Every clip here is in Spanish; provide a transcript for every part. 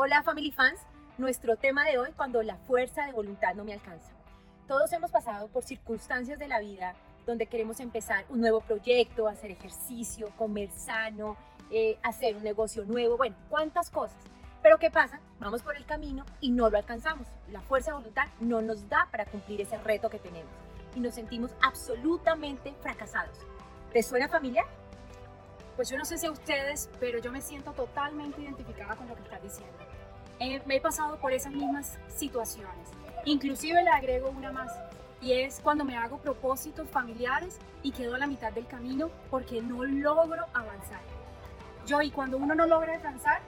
Hola Family Fans, nuestro tema de hoy cuando la fuerza de voluntad no me alcanza. Todos hemos pasado por circunstancias de la vida donde queremos empezar un nuevo proyecto, hacer ejercicio, comer sano, eh, hacer un negocio nuevo, bueno, cuántas cosas. Pero ¿qué pasa? Vamos por el camino y no lo alcanzamos. La fuerza de voluntad no nos da para cumplir ese reto que tenemos y nos sentimos absolutamente fracasados. ¿Te suena familiar? Pues yo no sé si a ustedes, pero yo me siento totalmente identificada con lo que estás diciendo. Eh, me he pasado por esas mismas situaciones. Inclusive le agrego una más. Y es cuando me hago propósitos familiares y quedo a la mitad del camino porque no logro avanzar. Yo, y cuando uno no logra avanzar,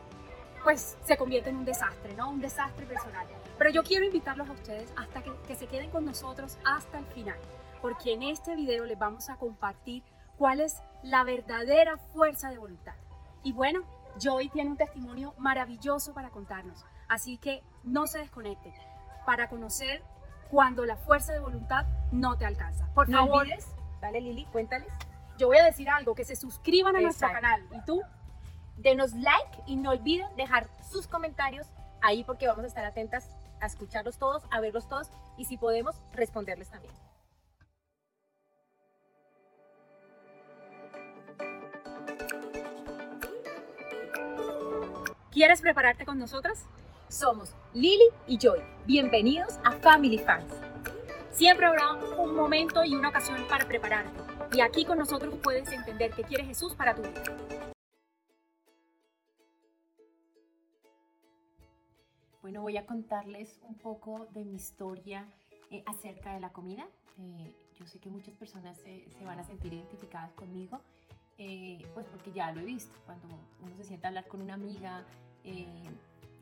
pues se convierte en un desastre, ¿no? Un desastre personal. Pero yo quiero invitarlos a ustedes hasta que, que se queden con nosotros hasta el final, porque en este video les vamos a compartir cuál es la verdadera fuerza de voluntad. Y bueno, Joy tiene un testimonio maravilloso para contarnos, así que no se desconecten para conocer cuando la fuerza de voluntad no te alcanza. Por no favor, olvides, dale Lili, cuéntales. yo voy a decir algo, que se suscriban a nuestro canal. ¿Y tú? Denos like y no olviden dejar sus comentarios ahí porque vamos a estar atentas a escucharlos todos, a verlos todos y si podemos responderles también. ¿Quieres prepararte con nosotras? Somos Lili y Joy. Bienvenidos a Family Fans. Siempre habrá un momento y una ocasión para prepararte. Y aquí con nosotros puedes entender qué quiere Jesús para tu vida. Bueno, voy a contarles un poco de mi historia eh, acerca de la comida. Eh, yo sé que muchas personas se, se van a sentir identificadas conmigo, eh, pues porque ya lo he visto. Cuando uno se sienta a hablar con una amiga, eh,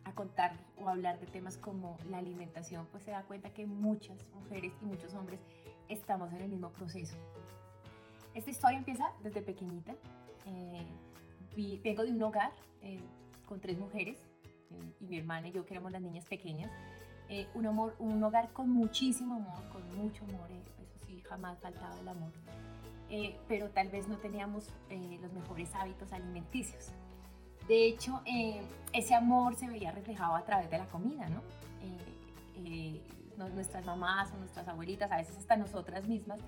a contar o hablar de temas como la alimentación, pues se da cuenta que muchas mujeres y muchos hombres estamos en el mismo proceso. Esta historia empieza desde pequeñita. Eh, vi- vengo de un hogar eh, con tres mujeres eh, y mi hermana y yo que éramos las niñas pequeñas. Eh, un, amor, un hogar con muchísimo amor, con mucho amor, eh, eso sí, jamás faltaba el amor. Eh, pero tal vez no teníamos eh, los mejores hábitos alimenticios. De hecho, eh, ese amor se veía reflejado a través de la comida, ¿no? Eh, eh, nuestras mamás o nuestras abuelitas, a veces hasta nosotras mismas,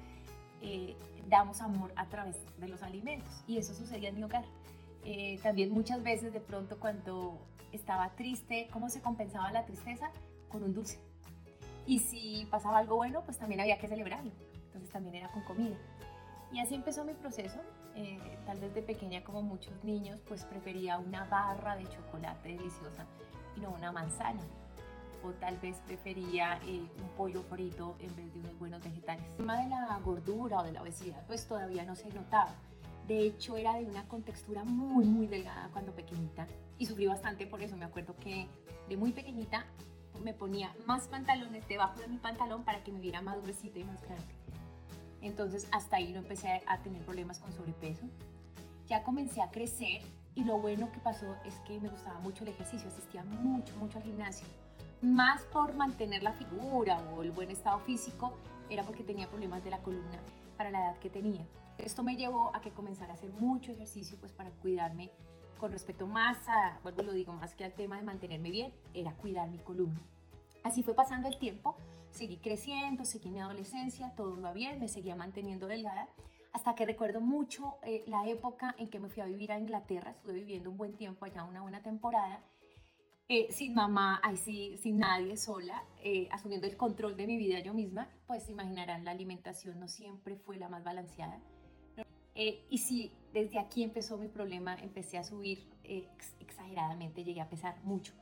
eh, damos amor a través de los alimentos. Y eso sucedía en mi hogar. También muchas veces de pronto cuando estaba triste, ¿cómo se compensaba la tristeza? Con un dulce. Y si pasaba algo bueno, pues también había que celebrarlo. Entonces también era con comida. Y así empezó mi proceso. Eh, tal vez de pequeña, como muchos niños, pues prefería una barra de chocolate deliciosa y no una manzana. O tal vez prefería eh, un pollo frito en vez de unos buenos vegetales. El tema de la gordura o de la obesidad, pues todavía no se notaba. De hecho, era de una contextura muy, muy delgada cuando pequeñita. Y sufrí bastante por eso. Me acuerdo que de muy pequeñita me ponía más pantalones debajo de mi pantalón para que me viera más gruesita y más grande. Entonces hasta ahí no empecé a tener problemas con sobrepeso. Ya comencé a crecer y lo bueno que pasó es que me gustaba mucho el ejercicio, asistía mucho, mucho al gimnasio. Más por mantener la figura o el buen estado físico, era porque tenía problemas de la columna para la edad que tenía. Esto me llevó a que comenzara a hacer mucho ejercicio pues para cuidarme con respecto más a, vuelvo lo digo, más que al tema de mantenerme bien, era cuidar mi columna. Así fue pasando el tiempo, seguí creciendo, seguí mi adolescencia, todo iba bien, me seguía manteniendo delgada, hasta que recuerdo mucho eh, la época en que me fui a vivir a Inglaterra, estuve viviendo un buen tiempo allá, una buena temporada, eh, sin mamá, ahí sí, sin nadie, sola, eh, asumiendo el control de mi vida yo misma, pues imaginarán, la alimentación no siempre fue la más balanceada. Eh, y sí, desde aquí empezó mi problema, empecé a subir eh, ex- exageradamente, llegué a pesar mucho.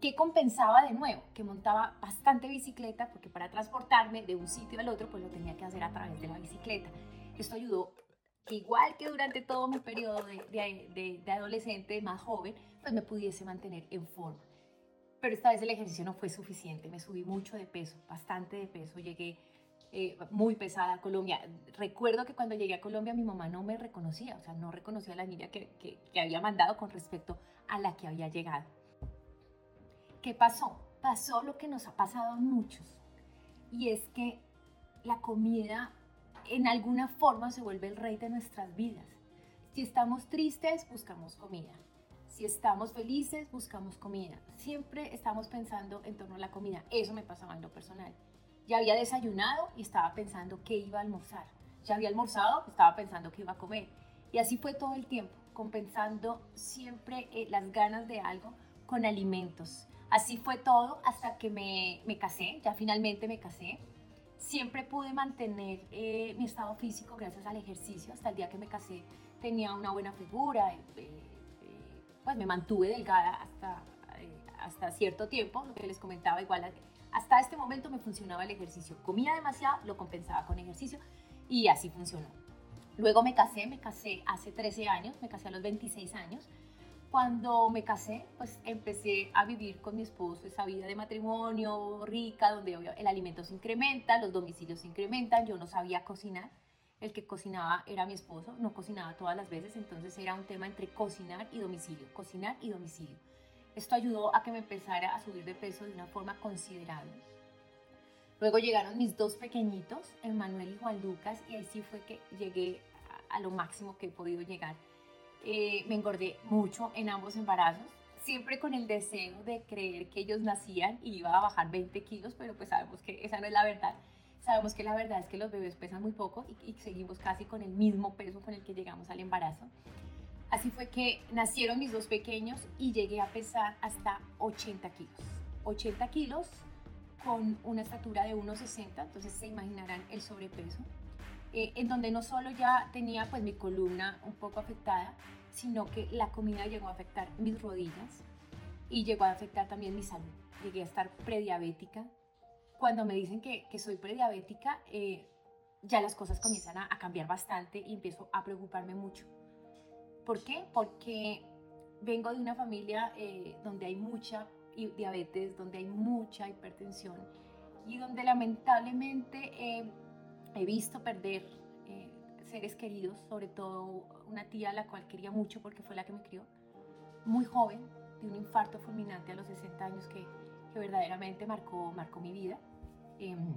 ¿Qué compensaba de nuevo? Que montaba bastante bicicleta, porque para transportarme de un sitio al otro, pues lo tenía que hacer a través de la bicicleta. Esto ayudó, que igual que durante todo mi periodo de, adolescente más joven, pues me pudiese mantener en forma. Pero esta vez el ejercicio no fue suficiente, me subí mucho de peso, bastante de peso, llegué eh, muy pesada a Colombia. Recuerdo que cuando llegué a Colombia mi mamá no me reconocía, o sea, no reconocía a la niña que, que- que había mandado con respecto a la que había llegado. ¿Qué pasó? Pasó lo que nos ha pasado a muchos, y es que la comida en alguna forma se vuelve el rey de nuestras vidas. Si estamos tristes, buscamos comida. Si estamos felices, buscamos comida. Siempre estamos pensando en torno a la comida. Eso me pasaba en lo personal. Ya había desayunado y estaba pensando qué iba a almorzar. Ya había almorzado, estaba pensando qué iba a comer. Y así fue todo el tiempo, compensando siempre eh, las ganas de algo con alimentos. Así fue todo hasta que me, me casé, ya finalmente me casé. Siempre pude mantener eh, mi estado físico gracias al ejercicio. Hasta el día que me casé tenía una buena figura, eh, pues me mantuve delgada hasta, hasta cierto tiempo, lo que les comentaba, igual hasta este momento me funcionaba el ejercicio. Comía demasiado, lo compensaba con ejercicio y así funcionó. Luego me casé, me casé hace 13 años, me casé a los 26 años. Cuando me casé, pues empecé a vivir con mi esposo esa vida de matrimonio rica, donde el alimento se incrementa, los domicilios se incrementan, yo no sabía cocinar. El que cocinaba era mi esposo, no cocinaba todas las veces, entonces era un tema entre cocinar y domicilio, cocinar y domicilio. Esto ayudó a que me empezara a subir de peso de una forma considerable Luego llegaron mis dos pequeñitos, Emanuel y Juan Lucas, y ahí sí fue que llegué a, lo máximo que he podido llegar. Eh, me engordé mucho en ambos embarazos, siempre con el deseo de creer que ellos nacían y iba a bajar 20 kilos, pero pues sabemos que esa no es la verdad. Sabemos que la verdad es que los bebés pesan muy poco y, y seguimos casi con el mismo peso con el que llegamos al embarazo. Así fue que nacieron mis dos pequeños y llegué a pesar hasta 80 kilos. 80 kilos con una estatura de 1,60, entonces se imaginarán el sobrepeso, eh, en donde no solo ya tenía pues mi columna un poco afectada, sino que la comida llegó a afectar mis rodillas y llegó a afectar también mi salud. Llegué a estar prediabética. Cuando me dicen que, que soy prediabética, eh, ya las cosas comienzan a, cambiar bastante y empiezo a preocuparme mucho. ¿Por qué? Porque vengo de una familia eh, donde hay mucha diabetes, donde hay mucha hipertensión y donde lamentablemente eh, he visto perder eh, seres queridos, sobre todo una tía a la cual quería mucho porque fue la que me crió, muy joven, de un infarto fulminante a los 60 años que, que verdaderamente marcó, marcó mi vida, em,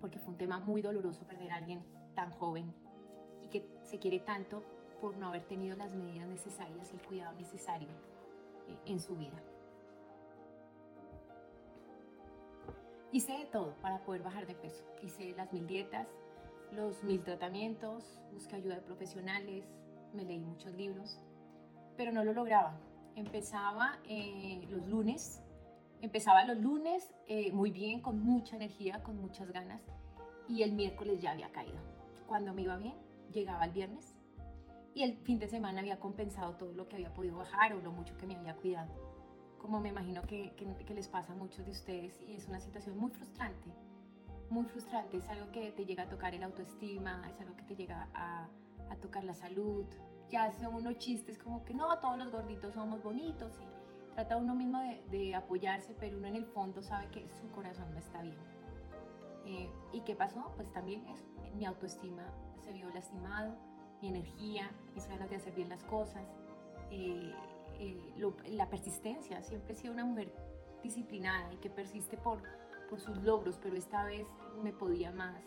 porque fue un tema muy doloroso perder a alguien tan joven y que se quiere tanto por no haber tenido las medidas necesarias y el cuidado necesario eh, en su vida. Hice de todo para poder bajar de peso. Hice las mil dietas, los mil tratamientos, busqué ayuda de profesionales, me leí muchos libros, pero no lo lograba. Empezaba eh, los lunes, empezaba los lunes eh, muy bien, con mucha energía, con muchas ganas, y el miércoles ya había caído. Cuando me iba bien, llegaba el viernes y el fin de semana había compensado todo lo que había podido bajar o lo mucho que me había cuidado como me imagino que, que, les pasa a muchos de ustedes y es una situación muy frustrante, muy frustrante, es algo que te llega a tocar el autoestima, es algo que te llega a, a tocar la salud, ya son unos chistes como que no, todos los gorditos somos bonitos y trata uno mismo de, de apoyarse, pero uno en el fondo sabe que su corazón no está bien. Eh, ¿Y qué pasó? Pues también es, mi autoestima se vio lastimado, mi energía, mis ganas de hacer bien las cosas. Eh, la persistencia. Siempre he sido una mujer disciplinada y que persiste por, por sus logros, pero esta vez me podía más,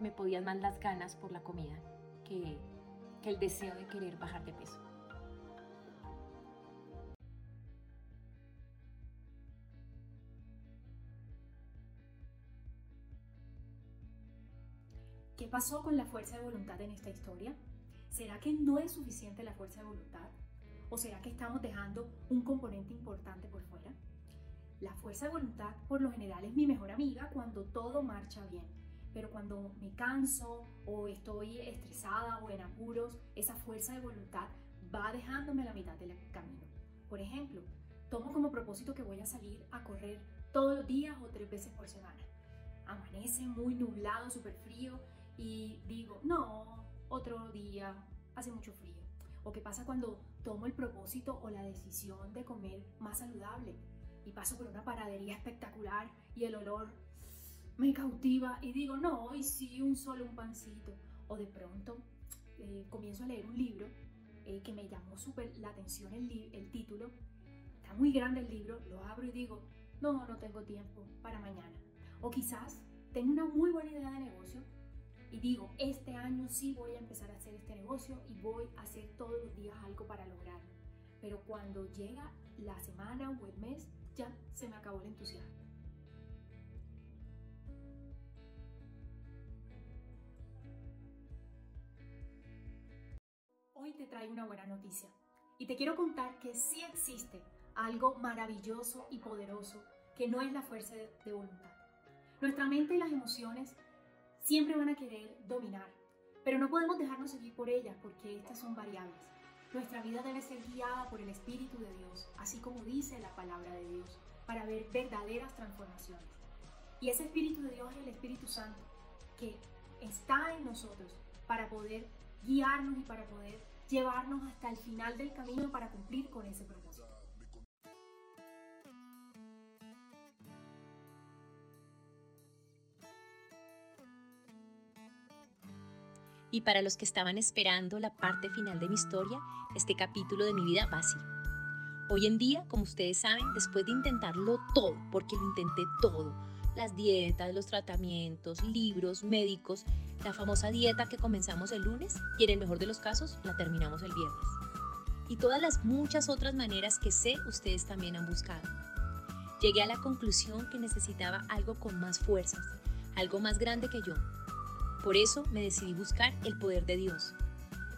me podían más las ganas por la comida que, que el deseo de querer bajar de peso. ¿Qué pasó con la fuerza de voluntad en esta historia? ¿Será que no es suficiente la fuerza de voluntad? ¿O será que estamos dejando un componente importante por fuera? La fuerza de voluntad por lo general es mi mejor amiga cuando todo marcha bien. Pero cuando me canso o estoy estresada o en apuros, esa fuerza de voluntad va dejándome a la mitad del camino. Por ejemplo, tomo como propósito que voy a salir a correr todos los días o tres veces por semana. Amanece muy nublado, súper frío y digo, no, otro día, hace mucho frío. ¿O qué pasa cuando tomo el propósito o la decisión de comer más saludable y paso por una paradería espectacular y el olor me cautiva y digo, no, hoy sí, un solo un pancito. O de pronto eh, comienzo a leer un libro eh, que me llamó súper la atención el, el título. Está muy grande el libro, lo abro y digo, no, no tengo tiempo para mañana. O quizás tengo una muy buena idea de negocio y digo, este año sí voy a empezar a hacer este negocio y voy a hacer todos los días algo para lograrlo. pero cuando llega la semana o el mes, ya se me acabó el entusiasmo. Hoy te traigo una buena noticia y te quiero contar que sí existe algo maravilloso y poderoso que no es la fuerza de, voluntad. Nuestra mente y las emociones siempre van a querer dominar, pero no podemos dejarnos seguir por ellas porque estas son variables. Nuestra vida debe ser guiada por el Espíritu de Dios, así como dice la palabra de Dios, para ver verdaderas transformaciones. Y ese Espíritu de Dios es el Espíritu Santo, que está en nosotros para poder guiarnos y para poder llevarnos hasta el final del camino para cumplir con ese propósito. Y para los que estaban esperando la parte final de mi historia, este capítulo de mi vida va así. Hoy en día, como ustedes saben, después de intentarlo todo, porque lo intenté todo, las dietas, los tratamientos, libros, médicos, la famosa dieta que comenzamos el lunes y en el mejor de los casos la terminamos el viernes. Y todas las muchas otras maneras que sé ustedes también han buscado. Llegué a la conclusión que necesitaba algo con más fuerzas, algo más grande que yo, por eso me decidí buscar el poder de Dios.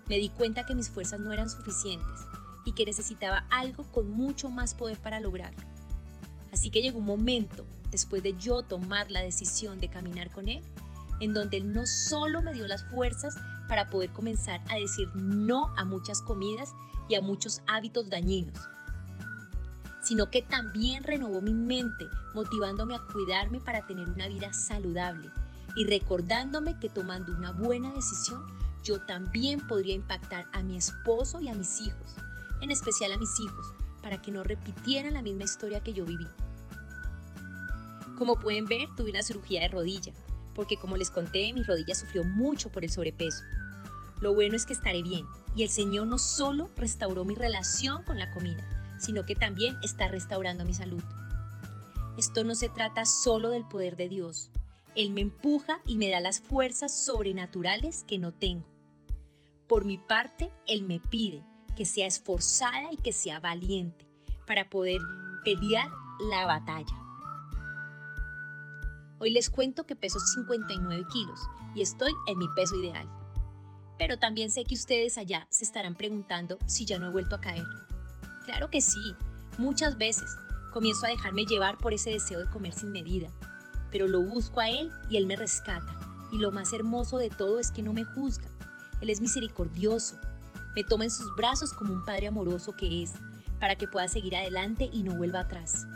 Me di cuenta que mis fuerzas no eran suficientes y que necesitaba algo con mucho más poder para lograrlo. Así que llegó un momento, después de yo tomar la decisión de caminar con Él, en donde Él no solo me dio las fuerzas para poder comenzar a decir no a muchas comidas y a muchos hábitos dañinos, sino que también renovó mi mente, motivándome a cuidarme para tener una vida saludable y recordándome que tomando una buena decisión, yo también podría impactar a mi esposo y a mis hijos, en especial a mis hijos, para que no repitieran la misma historia que yo viví. Como pueden ver, tuve una cirugía de rodilla, porque como les conté, mi rodilla sufrió mucho por el sobrepeso. Lo bueno es que estaré bien, y el Señor no solo restauró mi relación con la comida, sino que también está restaurando mi salud. Esto no se trata solo del poder de Dios, él me empuja y me da las fuerzas sobrenaturales que no tengo. Por mi parte, Él me pide que sea esforzada y que sea valiente para poder pelear la batalla. Hoy les cuento que peso 59 kilos y estoy en mi peso ideal. Pero también sé que ustedes allá se estarán preguntando si ya no he vuelto a caer. Claro que sí, muchas veces comienzo a dejarme llevar por ese deseo de comer sin medida, pero lo busco a Él y Él me rescata. Y lo más hermoso de todo es que no me juzga. Él es misericordioso. Me toma en sus brazos como un Padre amoroso que es, para que pueda seguir adelante y no vuelva atrás.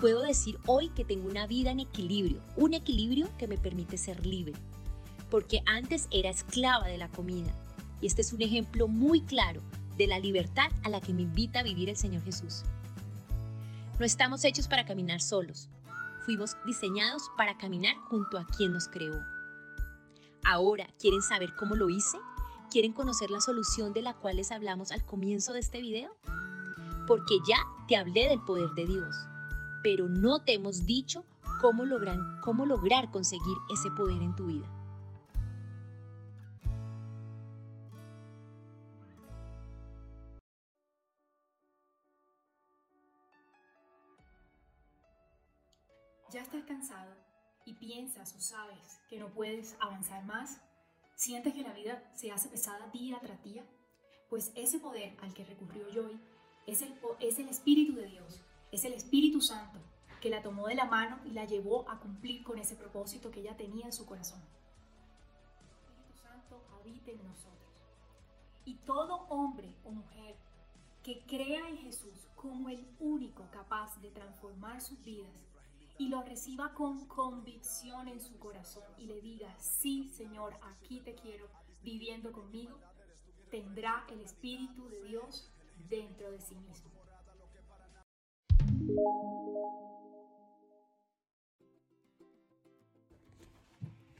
Puedo decir hoy que tengo una vida en equilibrio, un equilibrio que me permite ser libre, porque antes era esclava de la comida. Y este es un ejemplo muy claro de la libertad a la que me invita a vivir el Señor Jesús. No estamos hechos para caminar solos, fuimos diseñados para caminar junto a quien nos creó. Ahora, ¿quieren saber cómo lo hice? ¿Quieren conocer la solución de la cual les hablamos al comienzo de este video? Porque ya te hablé del poder de Dios, pero no te hemos dicho cómo cómo lograr conseguir ese poder en tu vida. Ya estás cansado y piensas o sabes que no puedes avanzar más, sientes que la vida se hace pesada día tras día, pues ese poder al que recurrió Joy es el, es el Espíritu de Dios, es el Espíritu Santo que la tomó de la mano y la llevó a cumplir con ese propósito que ella tenía en su corazón. El Espíritu Santo habita en nosotros. Y todo hombre o mujer que crea en Jesús como el único capaz de transformar sus vidas y lo reciba con convicción en su corazón y le diga, sí Señor, aquí te quiero viviendo conmigo, tendrá el Espíritu de Dios dentro de sí mismo.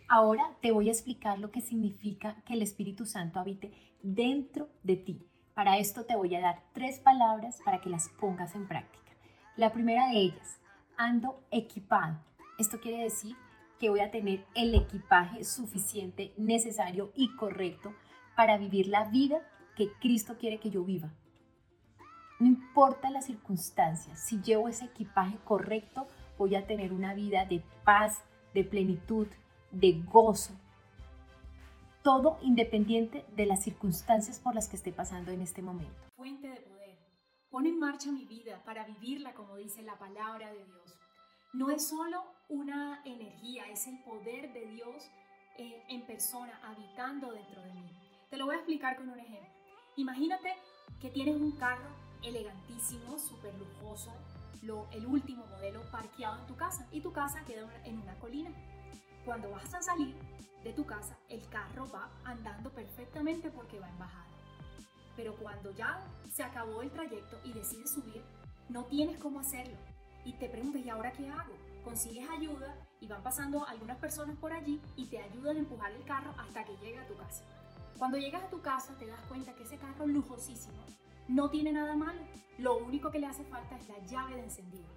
Ahora te voy a explicar lo que significa que el Espíritu Santo habite dentro de ti. Para esto te voy a dar tres palabras para que las pongas en práctica. La primera de ellas, ando equipado. Esto quiere decir que voy a tener el equipaje suficiente, necesario y correcto para vivir la vida que Cristo quiere que yo viva. No importa las circunstancias, si llevo ese equipaje correcto, voy a tener una vida de paz, de plenitud, de gozo. Todo independiente de las circunstancias por las que esté pasando en este momento. Pon en marcha mi vida para vivirla como dice la palabra de Dios. No es solo una energía, es el poder de Dios eh, en persona habitando dentro de mí. Te lo voy a explicar con un ejemplo. Imagínate que tienes un carro elegantísimo, súper lujoso, lo, el último modelo parqueado en tu casa y tu casa queda en una colina. Cuando vas a salir de tu casa, el carro va andando perfectamente porque va en bajada. Pero cuando ya se acabó el trayecto y decides subir, no tienes cómo hacerlo. Y te preguntas, ¿y ahora qué hago? Consigues ayuda y van pasando algunas personas por allí y te ayudan a empujar el carro hasta que llegue a tu casa. Cuando llegas a tu casa te das cuenta que ese carro lujosísimo no tiene nada malo. Lo único que le hace falta es la llave de encendido.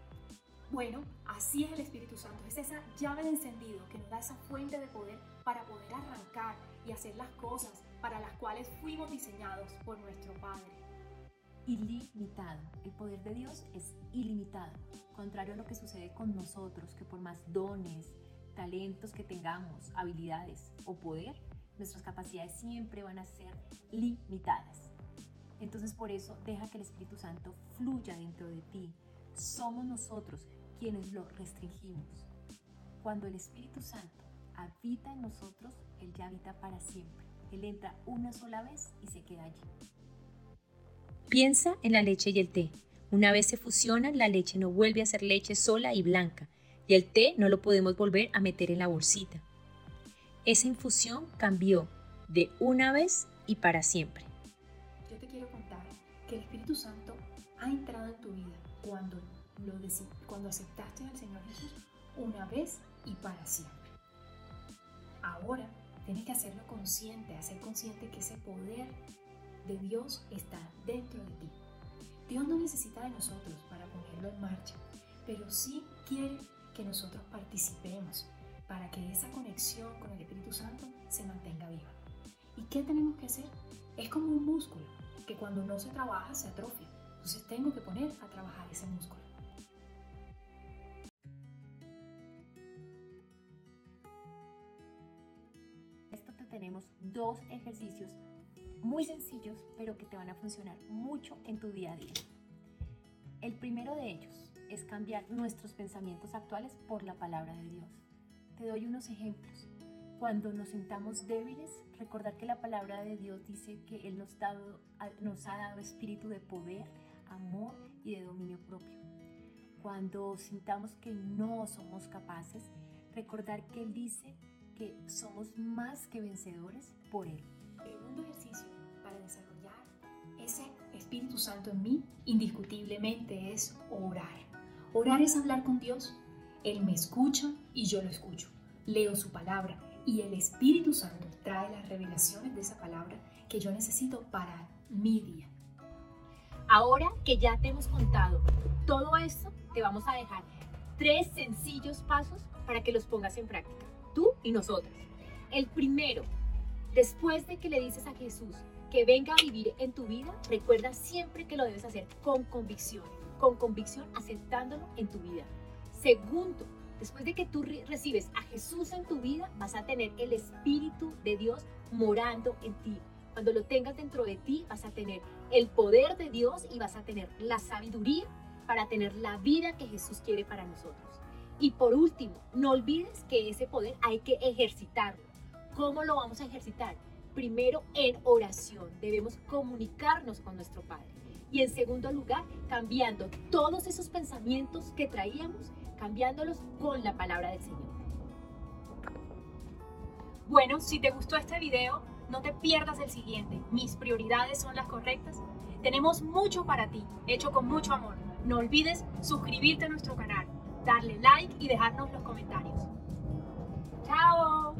Bueno, así es el Espíritu Santo. Es esa llave de encendido que nos da esa fuente de poder para poder arrancar y hacer las cosas para las cuales fuimos diseñados por nuestro Padre. Ilimitado. El poder de Dios es ilimitado. Contrario a lo que sucede con nosotros, que por más dones, talentos que tengamos, habilidades o poder, nuestras capacidades siempre van a ser limitadas. Entonces por eso deja que el Espíritu Santo fluya dentro de ti. Somos nosotros quienes lo restringimos. Cuando el Espíritu Santo habita en nosotros, Él ya habita para siempre. Él entra una sola vez y se queda allí. Piensa en la leche y el té. Una vez se fusionan, la leche no vuelve a ser leche sola y blanca, y el té no lo podemos volver a meter en la bolsita. Esa infusión cambió de una vez y para siempre el Espíritu Santo ha entrado en tu vida cuando, lo cuando aceptaste al Señor Jesús una vez y para siempre. Ahora tienes que hacerlo consciente, hacer consciente que ese poder de Dios está dentro de ti. Dios no necesita de nosotros para ponerlo en marcha, pero sí quiere que nosotros participemos para que esa conexión con el Espíritu Santo se mantenga viva. ¿Y qué tenemos que hacer? Es como un músculo que cuando no se trabaja se atrofia. Entonces tengo que poner a trabajar ese músculo. Dos ejercicios muy sencillos, pero que te van a funcionar mucho en tu día a día. El primero de ellos es cambiar nuestros pensamientos actuales por la palabra de Dios. Te doy unos ejemplos. Cuando nos sintamos débiles, recordar que la palabra de Dios dice que Él nos, nos ha dado espíritu de poder, amor y de dominio propio. Cuando sintamos que no somos capaces, recordar que Él dice que somos más que vencedores por Él. El segundo ejercicio para desarrollar ese Espíritu Santo en mí, indiscutiblemente, es orar. Orar es hablar con Dios. Él me escucha y yo lo escucho. Leo su palabra y el Espíritu Santo trae las revelaciones de esa palabra que yo necesito para mi día. Ahora que ya te hemos contado todo esto, te vamos a dejar tres sencillos pasos para que los pongas en práctica, tú y nosotros. El primero, después de que le dices a Jesús que venga a vivir en tu vida, recuerda siempre que lo debes hacer con convicción, con convicción aceptándolo en tu vida. Segundo, Después de que tú recibes a Jesús en tu vida, vas a tener el Espíritu de Dios morando en ti. Cuando lo tengas dentro de ti, vas a tener el poder de Dios y vas a tener la sabiduría para tener la vida que Jesús quiere para nosotros. Y por último, no olvides que ese poder hay que ejercitarlo. ¿Cómo lo vamos a ejercitar? Primero en oración. Debemos comunicarnos con nuestro Padre. Y en segundo lugar, cambiando todos esos pensamientos que traíamos cambiándolos con la palabra del Señor. Bueno, si te gustó este video, no te pierdas el siguiente. Mis prioridades son las correctas. Tenemos mucho para ti, hecho con mucho amor. No olvides suscribirte a nuestro canal, darle like y dejarnos los comentarios. ¡Chao!